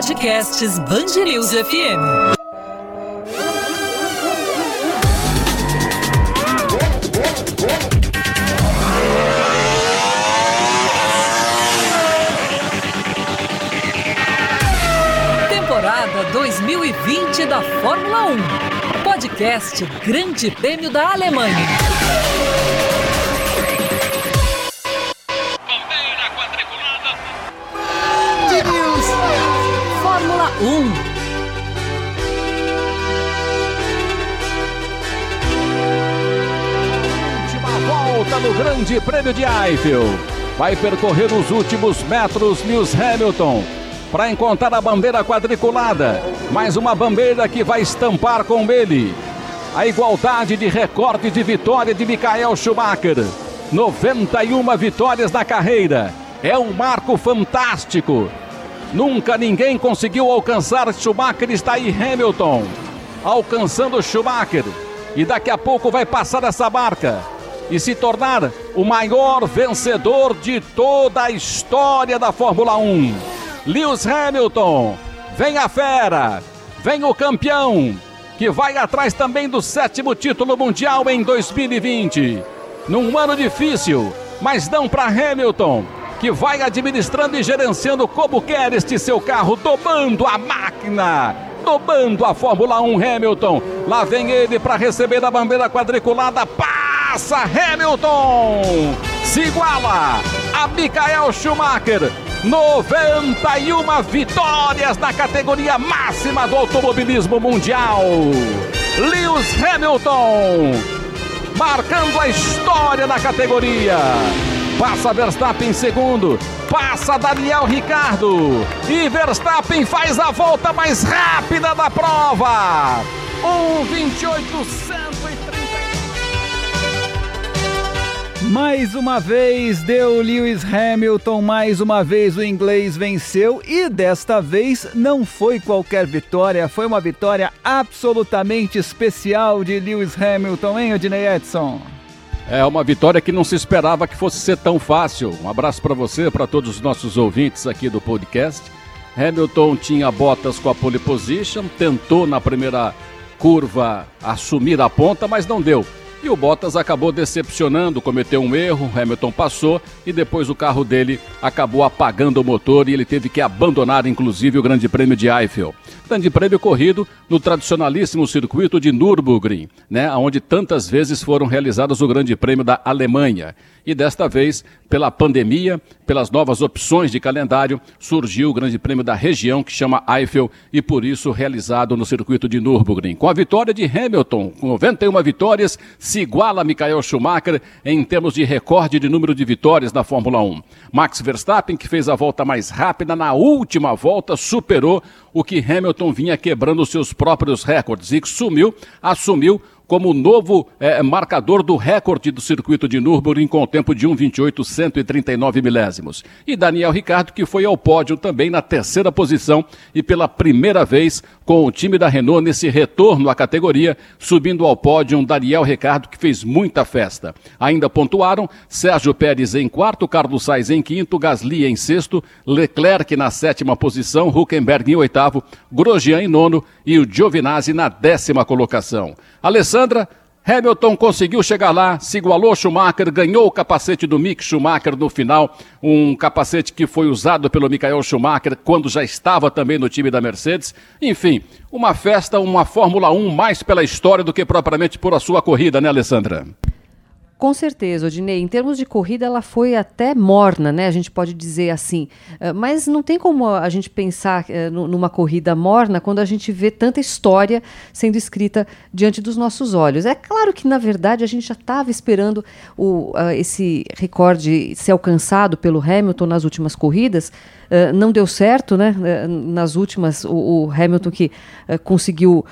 Podcasts Bangerils FM. Temporada 2020 da Fórmula 1. Podcast Grande Prêmio da Alemanha. Fórmula 1. Última volta no Grande Prêmio de Eiffel. Vai percorrer os últimos metros Lewis Hamilton para encontrar a bandeira quadriculada. Mais uma bandeira que vai estampar com ele a igualdade de recorde de vitória de Michael Schumacher. 91 vitórias na carreira. É um marco fantástico. Nunca ninguém conseguiu alcançar Schumacher. Está aí Hamilton alcançando Schumacher. E daqui a pouco vai passar essa marca e se tornar o maior vencedor de toda a história da Fórmula 1. Lewis Hamilton, vem a fera, vem o campeão, que vai atrás também do sétimo título mundial em 2020. Num ano difícil, mas não para Hamilton, que vai administrando e gerenciando como quer este seu carro, domando a máquina, domando a Fórmula 1 Hamilton. Lá vem ele para receber a bandeira quadriculada. Passa Hamilton! Se iguala a Michael Schumacher. 91 vitórias na categoria máxima do automobilismo mundial. Lewis Hamilton marcando a história na categoria. Passa Verstappen em segundo. Passa Daniel Ricardo. E Verstappen faz a volta mais rápida da prova. 1,28 Mais uma vez deu Lewis Hamilton, mais uma vez o inglês venceu e desta vez não foi qualquer vitória, foi uma vitória absolutamente especial de Lewis Hamilton, hein, Odinei Edson? É uma vitória que não se esperava que fosse ser tão fácil. Um abraço para você, para todos os nossos ouvintes aqui do podcast. Hamilton tinha botas com a pole position, tentou na primeira curva assumir a ponta, mas não deu. E o Bottas acabou decepcionando, cometeu um erro, Hamilton passou e depois o carro dele acabou apagando o motor e ele teve que abandonar inclusive o Grande Prêmio de Eiffel. Grande Prêmio corrido no tradicionalíssimo circuito de Nürburgring, né, onde tantas vezes foram realizados o Grande Prêmio da Alemanha. E desta vez, pela pandemia, pelas novas opções de calendário, surgiu o Grande Prêmio da região que chama Eiffel e por isso realizado no circuito de Nürburgring. Com a vitória de Hamilton, com 91 vitórias, se iguala a Michael Schumacher em termos de recorde de número de vitórias na Fórmula 1. Max Verstappen, que fez a volta mais rápida na última volta, superou o que Hamilton vinha quebrando seus próprios recordes e sumiu, assumiu como novo é, marcador do recorde do circuito de Nürburgring com o tempo de 1,28 milésimos. E Daniel Ricardo, que foi ao pódio também na terceira posição e pela primeira vez com o time da Renault nesse retorno à categoria, subindo ao pódio Daniel Ricardo, que fez muita festa. Ainda pontuaram Sérgio Pérez em quarto, Carlos Sainz em quinto, Gasly em sexto, Leclerc na sétima posição, Huckenberg em oitavo, Grosjean em nono e o Giovinazzi na décima colocação. Alessandra, Hamilton conseguiu chegar lá, se igualou Schumacher, ganhou o capacete do Mick Schumacher no final, um capacete que foi usado pelo Michael Schumacher quando já estava também no time da Mercedes. Enfim, uma festa, uma Fórmula 1 mais pela história do que propriamente por a sua corrida, né, Alessandra? Com certeza, Odinei. Em termos de corrida, ela foi até morna, né? A gente pode dizer assim. Uh, mas não tem como a gente pensar uh, numa corrida morna quando a gente vê tanta história sendo escrita diante dos nossos olhos. É claro que, na verdade, a gente já estava esperando o, esse recorde ser alcançado pelo Hamilton nas últimas corridas. não deu certo, né? nas últimas, o, o Hamilton que conseguiu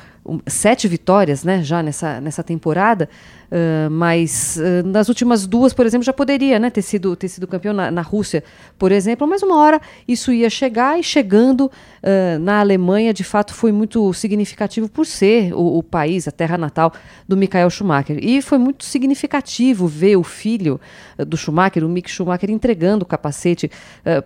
sete vitórias né, já nessa, nessa temporada, uh, mas uh, nas últimas duas, por exemplo, já poderia né, ter, sido, ter sido campeão na, na Rússia, por exemplo, mas uma hora isso ia chegar e chegando uh, na Alemanha, de fato, foi muito significativo por ser o, o, país, a terra natal do Michael Schumacher. E foi muito significativo ver o filho do Schumacher, o Mick Schumacher, entregando o capacete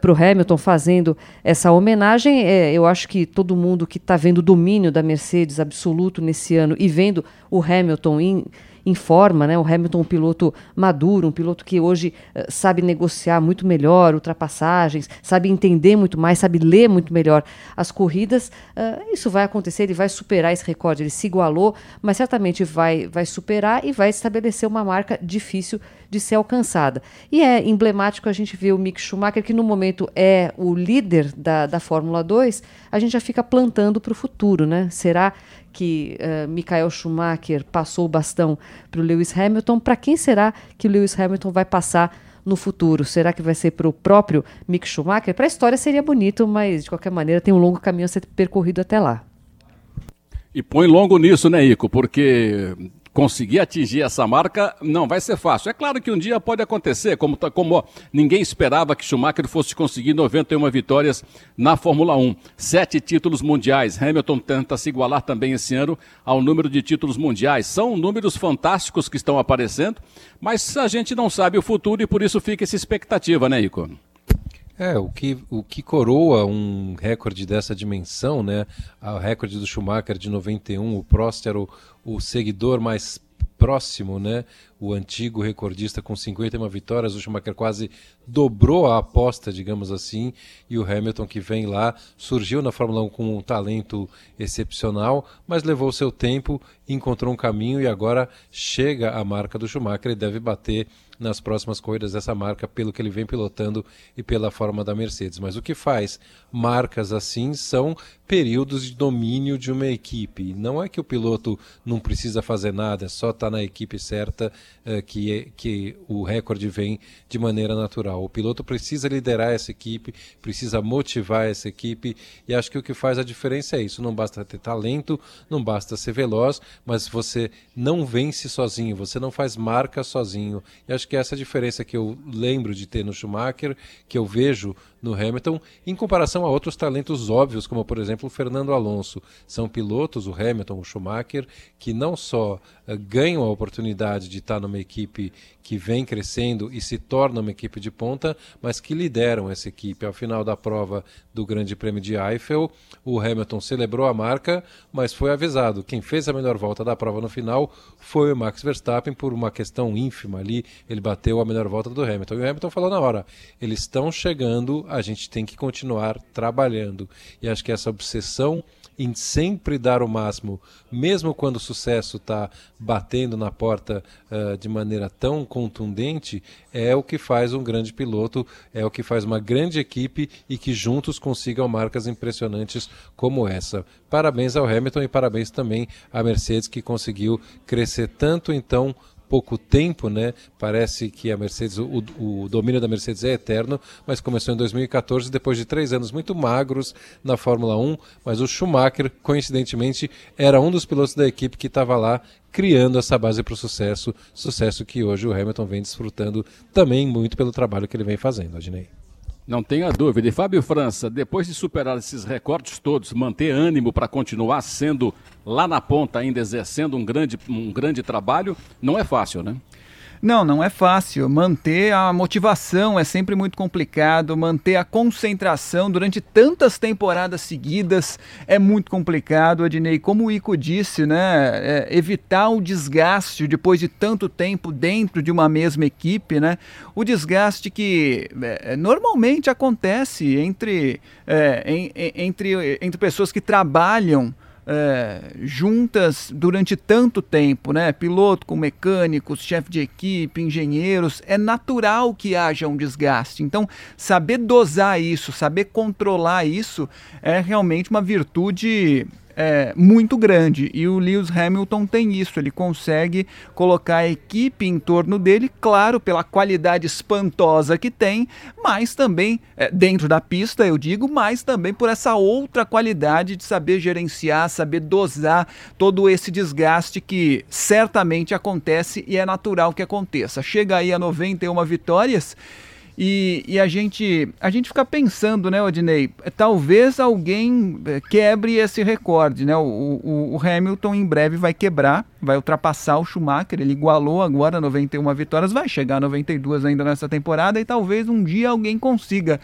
para o Hamilton, fazendo essa homenagem. É, eu acho que todo mundo que está vendo o domínio da Mercedes absoluto nesse ano e vendo o Hamilton em, em forma, né? O Hamilton um piloto maduro, um piloto que hoje uh, sabe negociar muito melhor ultrapassagens, sabe entender muito mais, sabe ler muito melhor as corridas. Uh, isso vai acontecer, ele vai superar esse recorde, ele se igualou, mas certamente vai, vai superar e vai estabelecer uma marca difícil de ser alcançada. E é emblemático a gente ver o Mick Schumacher, que no momento é o líder da, da Fórmula 2, a gente já fica plantando para o futuro, né? Será que uh, Michael Schumacher passou o bastão para o Lewis Hamilton? Para quem será que o Lewis Hamilton vai passar no futuro? Será que vai ser para o próprio Mick Schumacher? Para a história seria bonito, mas de qualquer maneira tem um longo caminho a ser percorrido até lá. E põe longo nisso, né, Ico? Porque conseguir atingir essa marca não vai ser fácil. É claro que um dia pode acontecer, como, tá, como ninguém esperava que Schumacher fosse conseguir 91 vitórias na Fórmula 1. Sete títulos mundiais. Hamilton tenta se igualar também esse ano ao número de títulos mundiais. São números fantásticos que estão aparecendo, mas a gente não sabe o futuro e por isso fica essa expectativa, né, Ico? É, o que, o que coroa um recorde dessa dimensão, né? O recorde do Schumacher de 91, o Prost era o, o seguidor mais próximo, né? O antigo recordista com 51 vitórias, o Schumacher quase dobrou a aposta, digamos assim, e o Hamilton que vem lá surgiu na Fórmula 1 com um talento excepcional, mas levou seu tempo, encontrou um caminho e agora chega a marca do Schumacher e deve bater nas próximas corridas dessa marca pelo que ele vem pilotando e pela forma da Mercedes. Mas o que faz marcas assim são períodos de domínio de uma equipe. Não é que o piloto não precisa fazer nada, é só estar tá na equipe certa uh, que, é, que o recorde vem de maneira natural. O piloto precisa liderar essa equipe, precisa motivar essa equipe e acho que o que faz a diferença é isso. Não basta ter talento, não basta ser veloz, mas você não vence sozinho, você não faz marca sozinho. E acho que essa é a diferença que eu lembro de ter no Schumacher, que eu vejo no Hamilton, em comparação a outros talentos óbvios, como por exemplo o Fernando Alonso. São pilotos, o Hamilton, o Schumacher, que não só uh, ganham a oportunidade de estar numa equipe que vem crescendo e se torna uma equipe de ponta, mas que lideram essa equipe. Ao final da prova do Grande Prêmio de Eiffel, o Hamilton celebrou a marca, mas foi avisado. Quem fez a melhor volta da prova no final foi o Max Verstappen, por uma questão ínfima ali, ele bateu a melhor volta do Hamilton. E o Hamilton falou na hora: eles estão chegando, a gente tem que continuar trabalhando. E acho que essa obsessão em sempre dar o máximo, mesmo quando o sucesso está batendo na porta uh, de maneira tão contundente, é o que faz um grande piloto, é o que faz uma grande equipe e que juntos consigam marcas impressionantes como essa. Parabéns ao Hamilton e parabéns também à Mercedes que conseguiu crescer tanto então pouco tempo, né? Parece que a Mercedes, o, o, domínio da Mercedes é eterno, mas começou em 2014, depois de três anos muito magros na Fórmula 1. Mas o Schumacher, coincidentemente, era um dos pilotos da equipe que estava lá criando essa base para o sucesso, sucesso que hoje o Hamilton vem desfrutando também muito pelo trabalho que ele vem fazendo, Adnei. Não tenha dúvida. E Fábio França, depois de superar esses recordes todos, manter ânimo para continuar sendo lá na ponta, ainda exercendo um grande, um grande trabalho, não é fácil, né? Não, não é fácil. Manter a motivação é sempre muito complicado. Manter a concentração durante tantas temporadas seguidas é muito complicado, Adnei. Como o Ico disse, né? É, evitar o desgaste depois de tanto tempo dentro de uma mesma equipe, né? O desgaste que é, normalmente acontece entre, é, em, entre, entre pessoas que trabalham é, juntas durante tanto tempo, né? Piloto com mecânicos, chefe de equipe, engenheiros, é natural que haja um desgaste. Então, saber dosar isso, saber controlar isso é realmente uma virtude é, muito grande. E o Lewis Hamilton tem isso, ele consegue colocar a equipe em torno dele, claro, pela qualidade espantosa que tem, mas também, é, dentro da pista, eu digo, mas também por essa outra qualidade de saber gerenciar, saber dosar todo esse desgaste que certamente acontece e é natural que aconteça. Chega aí a 91 vitórias. E, e, a gente a gente fica pensando, né, Odinei? Talvez alguém eh, quebre esse recorde, né? O, o, o, Hamilton em breve vai quebrar, vai ultrapassar o Schumacher. Ele igualou agora 91 vitórias, vai chegar a 92 ainda nessa temporada e talvez um dia alguém consiga.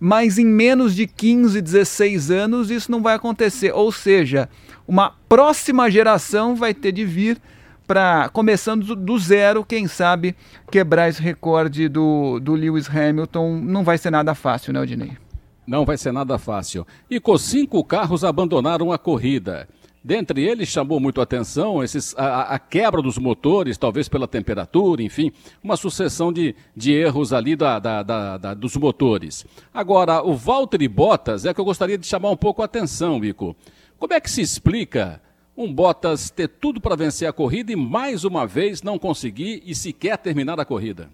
Mas em menos de 15, 16 anos isso não vai acontecer. Ou seja, uma próxima geração vai ter de vir para começando do zero, quem sabe quebrar esse recorde do, do Lewis Hamilton não vai ser nada fácil, né, Odinei? Não vai ser nada fácil. E com cinco carros abandonaram a corrida. Dentre eles chamou muito a atenção esses, a, a, quebra dos motores, talvez pela temperatura, enfim, uma sucessão de, de erros ali da, da, da, da, dos motores. Agora, o Valtteri Bottas é que eu gostaria de chamar um pouco a atenção, Bico. Como é que se explica um Bottas ter tudo para vencer a corrida e mais uma vez não conseguir e sequer terminar a corrida.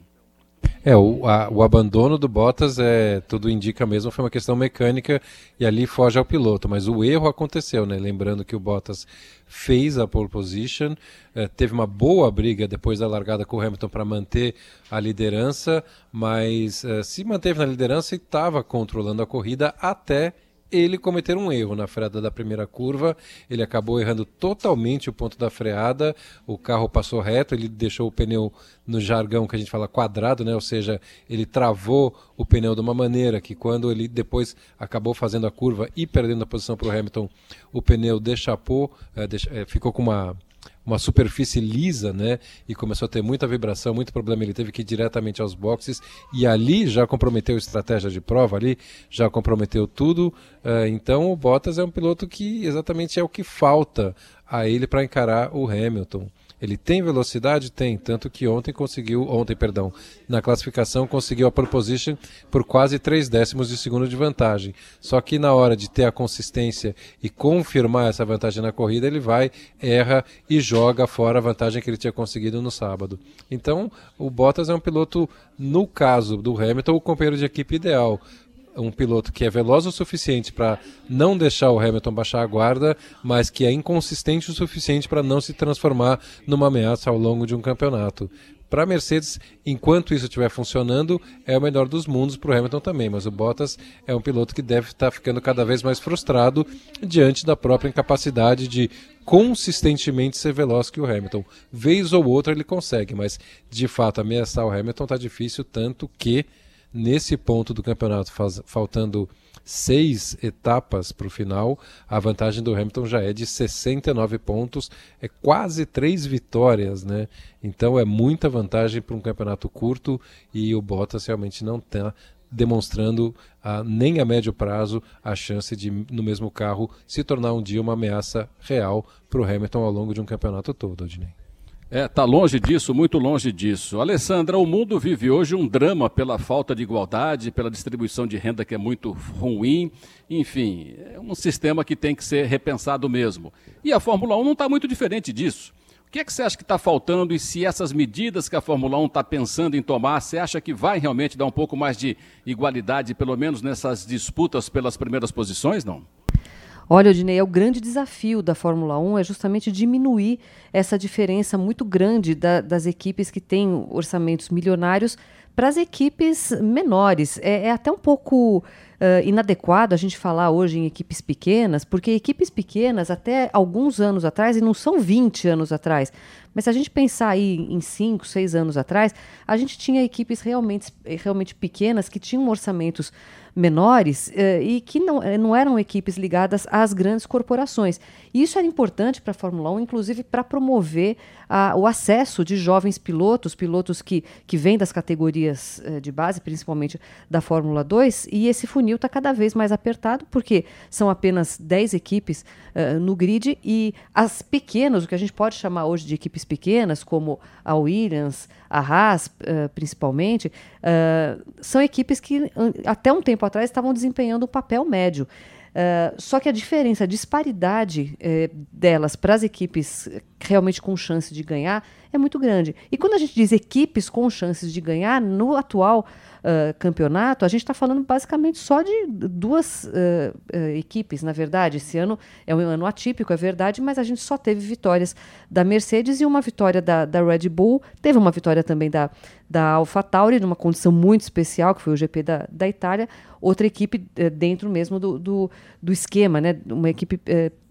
É, o, a, o abandono do Bottas é tudo indica mesmo, foi uma questão mecânica e ali foge ao piloto, mas o erro aconteceu, né? Lembrando que o Bottas fez a pole position, é, teve uma boa briga depois da largada com o Hamilton para manter a liderança, mas é, se manteve na liderança e estava controlando a corrida até ele cometer um erro na freada da primeira curva. Ele acabou errando totalmente o ponto da freada. O carro passou reto, ele deixou o pneu no jargão que a gente fala quadrado, né? Ou seja, ele travou o pneu de uma maneira que quando ele depois acabou fazendo a curva e perdendo a posição para o Hamilton, o pneu deixapou, deixa, é, ficou com uma uma superfície lisa, né? E começou a ter muita vibração, muito problema. Ele teve que ir diretamente aos boxes e ali já comprometeu estratégia de prova, ali já comprometeu tudo. Uh, então o Bottas é um piloto que exatamente é o que falta a ele para encarar o Hamilton. Ele tem velocidade? Tem, tanto que ontem conseguiu, ontem, perdão, na classificação conseguiu a pole position por quase 3 décimos de segundo de vantagem. Só que na hora de ter a consistência e confirmar essa vantagem na corrida, ele vai, erra e joga fora a vantagem que ele tinha conseguido no sábado. Então, o Bottas é um piloto, no caso do Hamilton, o companheiro de equipe ideal um piloto que é veloz o suficiente para não deixar o Hamilton baixar a guarda, mas que é inconsistente o suficiente para não se transformar numa ameaça ao longo de um campeonato. Para a Mercedes, enquanto isso estiver funcionando, é o melhor dos mundos para o Hamilton também, mas o Bottas é um piloto que deve estar tá ficando cada vez mais frustrado diante da própria incapacidade de consistentemente ser veloz que o Hamilton. Vez ou outra ele consegue, mas de fato ameaçar o Hamilton está difícil, tanto que Nesse ponto do campeonato, faz, faltando seis etapas para o final, a vantagem do Hamilton já é de 69 pontos, é quase três vitórias, né? Então é muita vantagem para um campeonato curto e o Bottas realmente não está demonstrando ah, nem a médio prazo a chance de, no mesmo carro, se tornar um dia uma ameaça real para o Hamilton ao longo de um campeonato todo, Odinei. É, tá longe disso, muito longe disso. Alessandra, o mundo vive hoje um drama pela falta de igualdade, pela distribuição de renda que é muito ruim. Enfim, é um sistema que tem que ser repensado mesmo. E a Fórmula 1 não está muito diferente disso. O que é que você acha que está faltando e se essas medidas que a Fórmula 1 está pensando em tomar, você acha que vai realmente dar um pouco mais de igualdade, pelo menos nessas disputas pelas primeiras posições, não? Olha, Odinei, é o grande desafio da Fórmula 1 é justamente diminuir essa diferença muito grande da, das equipes que têm orçamentos milionários para as equipes menores. É, é, até um pouco uh, inadequado a gente falar hoje em equipes pequenas, porque equipes pequenas, até alguns anos atrás, e não são 20 anos atrás, mas se a gente pensar aí em 5, 6 anos atrás, a gente tinha equipes realmente, realmente pequenas que tinham orçamentos menores eh, e que não, eh, não eram equipes ligadas às grandes corporações. E isso era importante para a Fórmula 1, inclusive para promover a, o acesso de jovens pilotos, pilotos que, que vêm das categorias eh, de base, principalmente da Fórmula 2, e esse funil está cada vez mais apertado, porque são apenas 10 equipes no grid e as pequenas, o que a gente pode chamar hoje de equipes pequenas, como a Williams, a Haas, uh, principalmente, uh, são equipes que até um tempo atrás estavam desempenhando o papel médio. Uh, só que a diferença, a disparidade delas para as equipes realmente com chance de ganhar é muito grande. E quando a gente diz equipes com chances de ganhar, no atual uh, campeonato, a gente está falando basicamente só de duas uh, uh, equipes, na verdade. Esse ano é um ano atípico, é verdade, mas a gente só teve vitórias da Mercedes e uma vitória da, da Red Bull. Teve uma vitória também da, da AlphaTauri, numa condição muito especial, que foi o GP da, da Itália. Outra equipe dentro mesmo do, do, do, esquema, né? uma equipe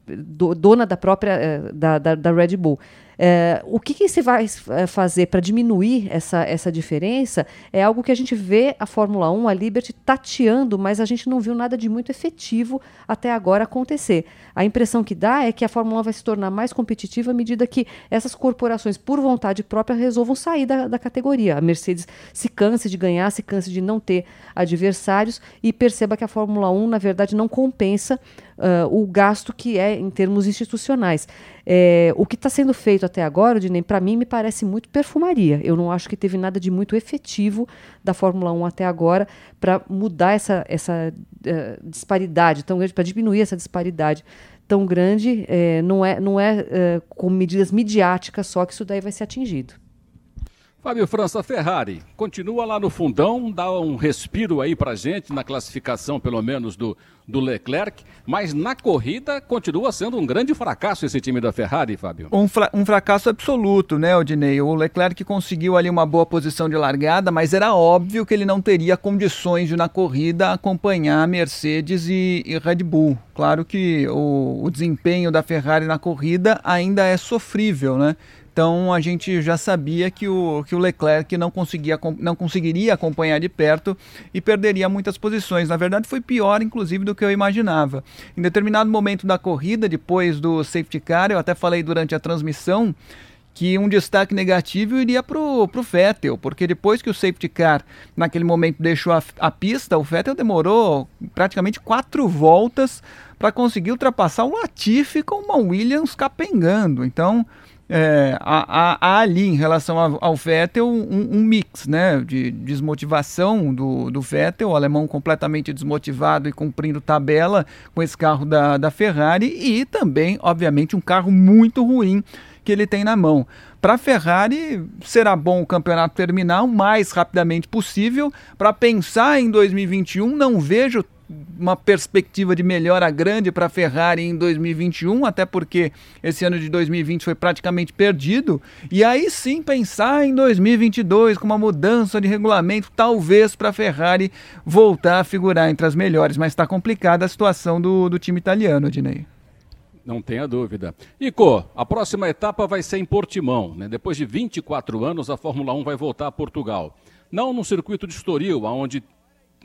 do, dona da própria da, da, da Red Bull. É, o que, que você vai é, fazer para diminuir essa, essa diferença é algo que a gente vê a Fórmula 1, a Liberty, tateando, mas a gente não viu nada de muito efetivo até agora acontecer. A impressão que dá é que a Fórmula 1 vai se tornar mais competitiva à medida que essas corporações, por vontade própria, resolvam sair da, da categoria. A Mercedes se canse de ganhar, se canse de não ter adversários e perceba que a Fórmula 1, na verdade, não compensa uh, o gasto que é em termos institucionais. É, o que está sendo feito até agora, Dinei, para mim me parece muito perfumaria. Eu não acho que teve nada de muito efetivo da Fórmula 1 até agora para mudar essa, essa uh, disparidade tão grande, para diminuir essa disparidade tão grande. É, não é, não é uh, com medidas midiáticas só que isso daí vai ser atingido. Fábio França Ferrari, continua lá no fundão, dá um respiro aí pra gente, na classificação pelo menos do, do Leclerc, mas na corrida continua sendo um grande fracasso esse time da Ferrari, Fábio. Um, fra um fracasso absoluto, né, Odinei? O Leclerc conseguiu ali uma boa posição de largada, mas era óbvio que ele não teria condições de na corrida acompanhar Mercedes e, e Red Bull. Claro que o, o desempenho da Ferrari na corrida ainda é sofrível, né? Então a gente já sabia que o, que o Leclerc não, conseguia, não conseguiria acompanhar de perto e perderia muitas posições. Na verdade, foi pior, inclusive, do que eu imaginava. Em determinado momento da corrida, depois do safety car, eu até falei durante a transmissão que um destaque negativo iria para o Vettel, porque depois que o safety car naquele momento deixou a, a pista, o Vettel demorou praticamente quatro voltas para conseguir ultrapassar o Latifi com uma Williams capengando. Então é, há, há, ali em relação ao, ao Vettel um, um, mix né, de desmotivação do, do Vettel, o alemão completamente desmotivado e cumprindo tabela com esse carro da, da Ferrari e também, obviamente, um carro muito ruim que ele tem na mão. Para a Ferrari, será bom o campeonato terminar o mais rapidamente possível. Para pensar em 2021, não vejo uma perspectiva de melhora grande para a Ferrari em 2021, até porque esse ano de 2020 foi praticamente perdido, e aí sim pensar em 2022 com uma mudança de regulamento, talvez para a Ferrari voltar a figurar entre as melhores, mas está complicada a situação do, do time italiano, Dinei. Não tenha dúvida. Ico, a próxima etapa vai ser em Portimão. Né? Depois de 24 anos, a Fórmula 1 vai voltar a Portugal. Não no circuito de Estoril, onde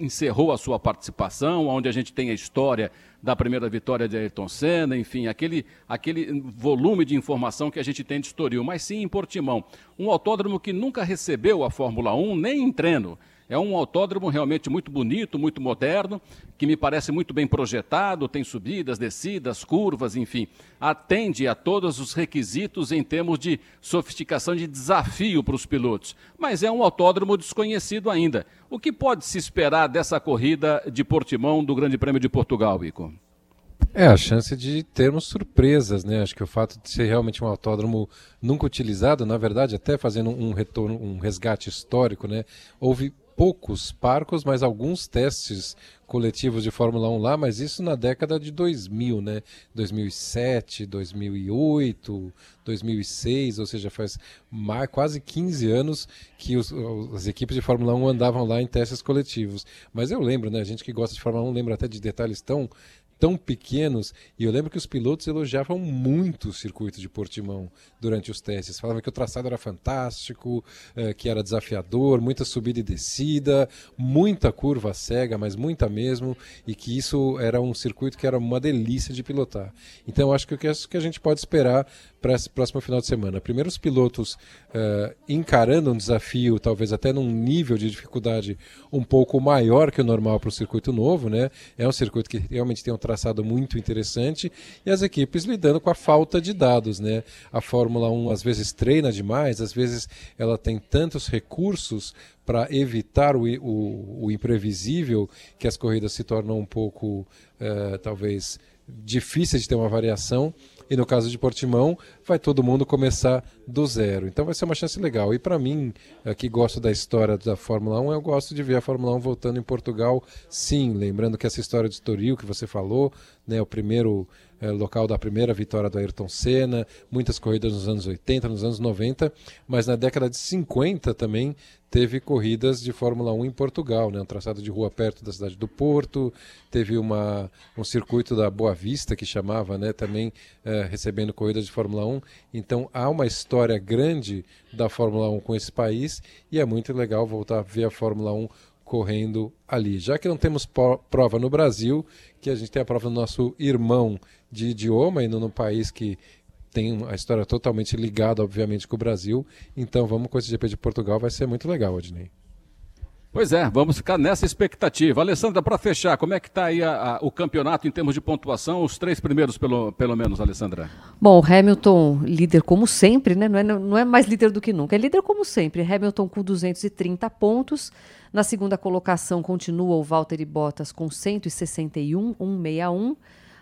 encerrou a sua participação, onde a gente tem a história da primeira vitória de Ayrton Senna, enfim, aquele, aquele volume de informação que a gente tem de Estoril, mas sim em Portimão. Um autódromo que nunca recebeu a Fórmula 1 nem em treino. É um autódromo realmente muito bonito, muito moderno, que me parece muito bem projetado, tem subidas, descidas, curvas, enfim, atende a todos os requisitos em termos de sofisticação de desafio para os pilotos. Mas é um autódromo desconhecido ainda. O que pode se esperar dessa corrida de Portimão do Grande Prêmio de Portugal, Ico? É, a chance de termos surpresas, né? Acho que o fato de ser realmente um autódromo nunca utilizado, na verdade, até fazendo um retorno, um resgate histórico, né? Houve poucos parcos, mas alguns testes coletivos de Fórmula 1 lá, mas isso na década de 2000, né? 2007, 2008, 2006, ou seja, faz mais, quase 15 anos que os, as equipes de Fórmula 1 andavam lá em testes coletivos. Mas eu lembro, né? A gente que gosta de Fórmula 1 lembra até de detalhes tão tão pequenos. E eu lembro que os pilotos elogiavam muito o circuito de Portimão durante os testes. Falavam que o traçado era fantástico, eh, que era desafiador, muita subida e descida, muita curva cega, mas muita mesmo, e que isso era um circuito que era uma delícia de pilotar. Então acho que o que a gente pode esperar para esse próximo final de semana. Primeiro, os pilotos uh, encarando um desafio, talvez até num nível de dificuldade um pouco maior que o normal para o circuito novo, né? É um circuito que realmente tem um traçado muito interessante e as equipes lidando com a falta de dados, né? A Fórmula 1 às vezes treina demais, às vezes ela tem tantos recursos para evitar o, o, o, imprevisível que as corridas se tornam um pouco, uh, talvez, difíceis de ter uma variação e no caso de Portimão, vai todo mundo começar do zero. Então vai ser uma chance legal. E para mim, que gosto da história da Fórmula 1, eu gosto de ver a Fórmula 1 voltando em Portugal, sim. Lembrando que essa história de Estoril que você falou, né, o primeiro é, local da primeira vitória do Ayrton Senna, muitas corridas nos anos 80, nos anos 90, mas na década de 50 também teve corridas de Fórmula 1 em Portugal, né? um traçado de rua perto da cidade do Porto, teve uma, um circuito da Boa Vista que chamava né? também é, recebendo corridas de Fórmula 1. Então há uma história grande da Fórmula 1 com esse país e é muito legal voltar a ver a Fórmula 1 correndo ali. Já que não temos prova no Brasil, que a gente tem a prova do nosso irmão de idioma, indo num país que tem a história totalmente ligada, obviamente, com o Brasil. Então vamos com esse GP de Portugal, vai ser muito legal, Odnei. Pois é, vamos ficar nessa expectativa. Alessandra, para fechar, como é que está aí a, a, o campeonato em termos de pontuação? Os três primeiros, pelo, pelo menos, Alessandra. Bom, Hamilton líder como sempre, né? Não é, não é mais líder do que nunca, é líder como sempre. Hamilton com 230 pontos. Na segunda colocação continua o Valtteri Bottas com 161, 161.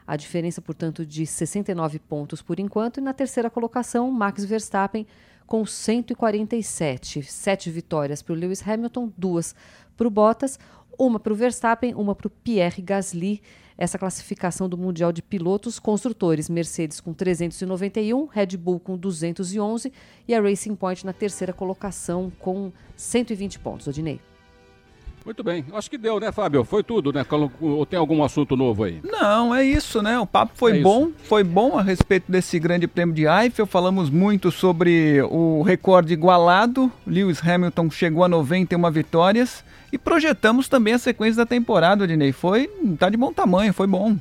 A diferença, portanto, de 69 pontos por enquanto. E na terceira colocação, Max Verstappen com 147. Sete vitórias para o Lewis Hamilton, duas para o Bottas, uma para o Verstappen, uma para o Pierre Gasly. Essa classificação do Mundial de Pilotos, construtores Mercedes com 391, Red Bull com 211 e a Racing Point na terceira colocação com 120 pontos. Odinei. Muito bem. Acho que deu, né, Fábio? Foi tudo, né? Ou tem algum assunto novo aí? Não, é isso, né? O papo foi é bom. Isso. Foi bom a respeito desse grande prêmio de Eiffel. Falamos muito sobre o recorde igualado. Lewis Hamilton chegou a 91 vitórias. E projetamos também a sequência da temporada, Odinei. Foi, tá de bom tamanho, foi bom.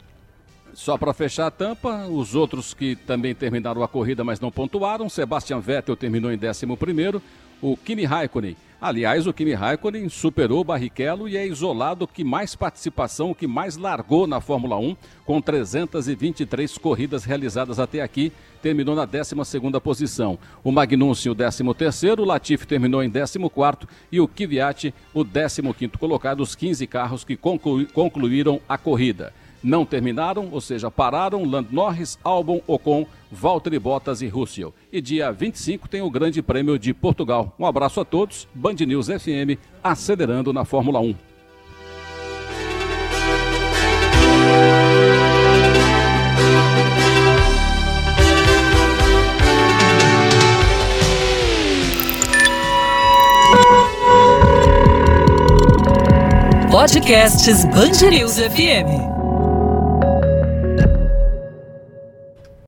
Só para fechar a tampa, os outros que também terminaram a corrida, mas não pontuaram. Sebastian Vettel terminou em 11 primeiro. O Kimi Raikkonen Aliás, o Kimi Raikkonen superou o Barrichello e é isolado que mais participação, que mais largou na Fórmula 1, com 323 corridas realizadas até aqui, terminou na 12ª posição. O Magnussen, o 13º, o Latifi terminou em 14º e o Kvyat, o 15º colocado, os 15 carros que concluíram a corrida não terminaram, ou seja, pararam Land Norris, Albon, Ocon, Valtteri Bottas e Russell. E dia 25 tem o Grande Prêmio de Portugal. Um abraço a todos, Band News FM, acelerando na Fórmula 1. Podcasts News FM.